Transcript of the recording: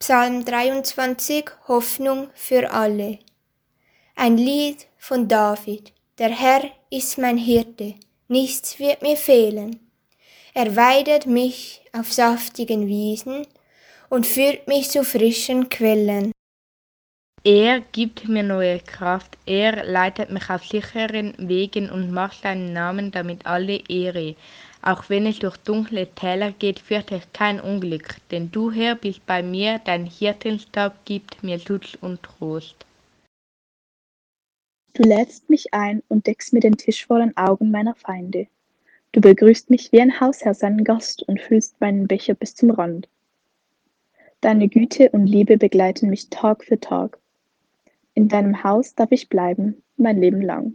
Psalm 23 Hoffnung für alle. Ein Lied von David. Der Herr ist mein Hirte, nichts wird mir fehlen. Er weidet mich auf saftigen Wiesen und führt mich zu frischen Quellen. Er gibt mir neue Kraft, er leitet mich auf sicheren Wegen und macht seinen Namen damit alle Ehre. Auch wenn es durch dunkle Täler geht, fürchte ich kein Unglück, denn du, Herr, bist bei mir, dein Hirtenstab gibt mir Schutz und Trost. Du lädst mich ein und deckst mir den Tisch vor den Augen meiner Feinde. Du begrüßt mich wie ein Hausherr seinen Gast und füllst meinen Becher bis zum Rand. Deine Güte und Liebe begleiten mich Tag für Tag. In deinem Haus darf ich bleiben, mein Leben lang.